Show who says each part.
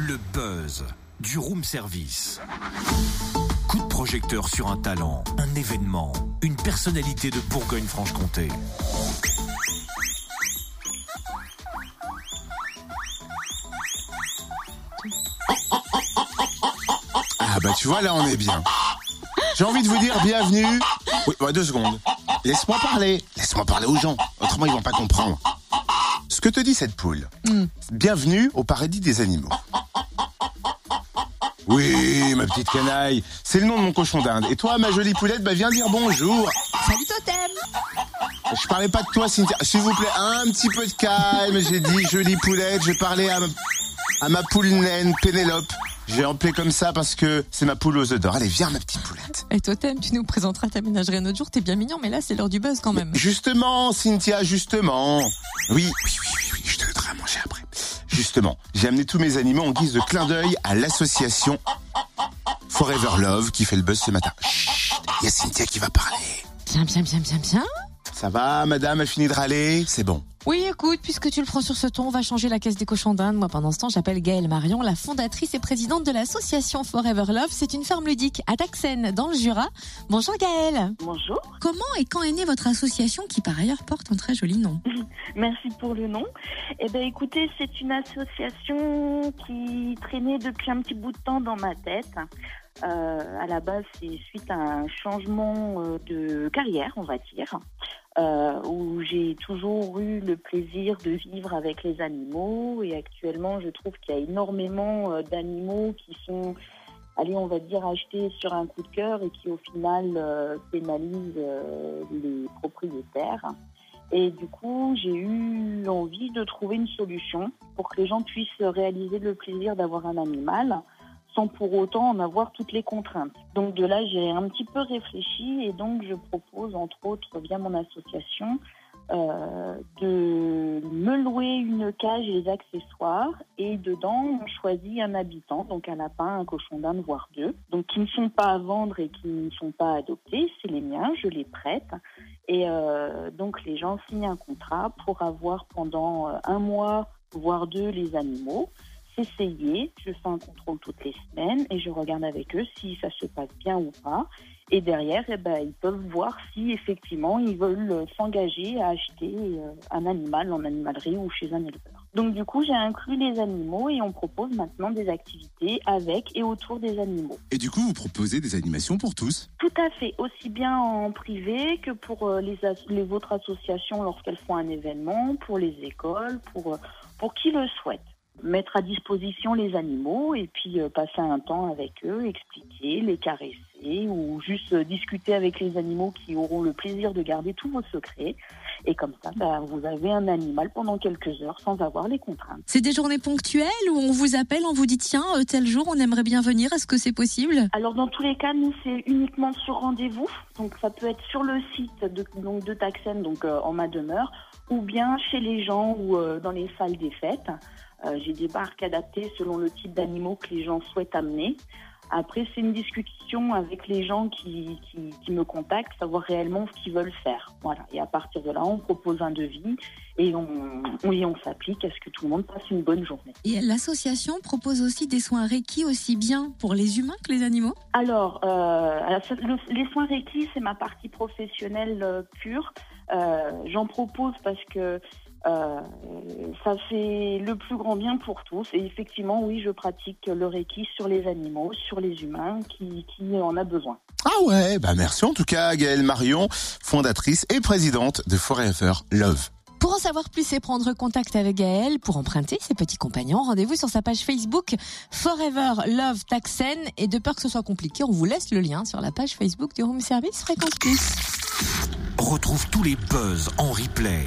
Speaker 1: Le buzz du room service. Coup de projecteur sur un talent, un événement, une personnalité de Bourgogne-Franche-Comté.
Speaker 2: Ah bah tu vois, là on est bien. J'ai envie de vous dire bienvenue. Oui, bah, deux secondes. Laisse-moi parler. Laisse-moi parler aux gens. Autrement, ils vont pas comprendre. Ce que te dit cette poule. Bienvenue au paradis des animaux. Oui, ma petite canaille. C'est le nom de mon cochon d'Inde. Et toi, ma jolie poulette, bah viens dire bonjour.
Speaker 3: Salut Totem
Speaker 2: Je parlais pas de toi, Cynthia. S'il vous plaît, un petit peu de calme. J'ai dit jolie poulette. Je parlais à ma, à ma poule naine, Pénélope. J'ai appelé comme ça parce que c'est ma poule aux œufs d'or. Allez, viens, ma petite poulette.
Speaker 3: Et Totem, tu nous présenteras ta ménagerie un autre jour, t'es bien mignon, mais là c'est l'heure du buzz quand même.
Speaker 2: Justement, Cynthia, justement. Oui, oui, oui, oui, Justement, j'ai amené tous mes animaux en guise de clin d'œil à l'association Forever Love qui fait le buzz ce matin. Chut, il y a Cynthia qui va parler.
Speaker 3: Bien, bien, bien, bien, bien.
Speaker 2: Ça va, madame, a fini de râler? C'est bon.
Speaker 3: Oui, écoute, puisque tu le prends sur ce ton, on va changer la caisse des cochons d'Inde. Moi, pendant ce temps, j'appelle Gaëlle Marion, la fondatrice et présidente de l'association Forever Love. C'est une ferme ludique à Daxen, dans le Jura. Bonjour Gaëlle.
Speaker 4: Bonjour,
Speaker 3: Comment et quand est née votre association qui, par ailleurs, porte un très joli nom?
Speaker 4: Merci pour le nom. Eh ben, écoutez, c'est une association qui traînait depuis un petit bout de temps dans ma tête. Euh, à la base, c'est suite à un changement euh, de carrière, on va dire, euh, où j'ai toujours eu le plaisir de vivre avec les animaux. Et actuellement, je trouve qu'il y a énormément euh, d'animaux qui sont, allez, on va dire, achetés sur un coup de cœur et qui, au final, euh, pénalisent euh, les propriétaires. Et du coup, j'ai eu envie de trouver une solution pour que les gens puissent réaliser le plaisir d'avoir un animal sans pour autant en avoir toutes les contraintes. Donc de là, j'ai un petit peu réfléchi et donc je propose, entre autres, via mon association, euh, de me louer une cage et des accessoires et dedans, on choisit un habitant, donc un lapin, un cochon d'Inde, voire deux, donc qui ne sont pas à vendre et qui ne sont pas adoptés, c'est les miens, je les prête. Et euh, donc les gens signent un contrat pour avoir pendant euh, un mois, voire deux, les animaux essayer. Je fais un contrôle toutes les semaines et je regarde avec eux si ça se passe bien ou pas. Et derrière, eh ben, ils peuvent voir si effectivement ils veulent euh, s'engager à acheter euh, un animal en animalerie ou chez un éleveur. Donc du coup, j'ai inclus les animaux et on propose maintenant des activités avec et autour des animaux.
Speaker 2: Et du coup, vous proposez des animations pour tous?
Speaker 4: Tout à fait, aussi bien en privé que pour euh, les, as- les autres associations lorsqu'elles font un événement, pour les écoles, pour, pour qui le souhaite. Mettre à disposition les animaux et puis euh, passer un temps avec eux, expliquer, les caresser ou juste euh, discuter avec les animaux qui auront le plaisir de garder tous vos secrets. Et comme ça, bah, vous avez un animal pendant quelques heures sans avoir les contraintes.
Speaker 3: C'est des journées ponctuelles où on vous appelle, on vous dit tiens, euh, tel jour on aimerait bien venir, est-ce que c'est possible?
Speaker 4: Alors dans tous les cas, nous c'est uniquement sur rendez-vous. Donc ça peut être sur le site de, donc, de Taxen, donc euh, en ma demeure, ou bien chez les gens ou euh, dans les salles des fêtes. Euh, J'ai des barques adaptées selon le type d'animaux que les gens souhaitent amener. Après, c'est une discussion avec les gens qui, qui, qui me contactent, savoir réellement ce qu'ils veulent faire. Voilà. Et à partir de là, on propose un devis et on, on, on s'applique à ce que tout le monde passe une bonne journée.
Speaker 3: Et l'association propose aussi des soins Reiki aussi bien pour les humains que les animaux?
Speaker 4: Alors, euh, le- les soins Reiki, c'est ma partie professionnelle euh, pure. Euh, J'en propose parce que euh, ça fait le plus grand bien pour tous. Et effectivement, oui, je pratique le Reiki sur les animaux, sur les humains qui, qui en a besoin.
Speaker 2: Ah ouais, bah merci en tout cas Gaëlle Marion, fondatrice et présidente de Forever Love.
Speaker 3: Pour en savoir plus et prendre contact avec Gaël pour emprunter ses petits compagnons, rendez-vous sur sa page Facebook Forever Love Taxen. Et de peur que ce soit compliqué, on vous laisse le lien sur la page Facebook du Room Service Fréquence Plus.
Speaker 1: Retrouve tous les buzz en replay.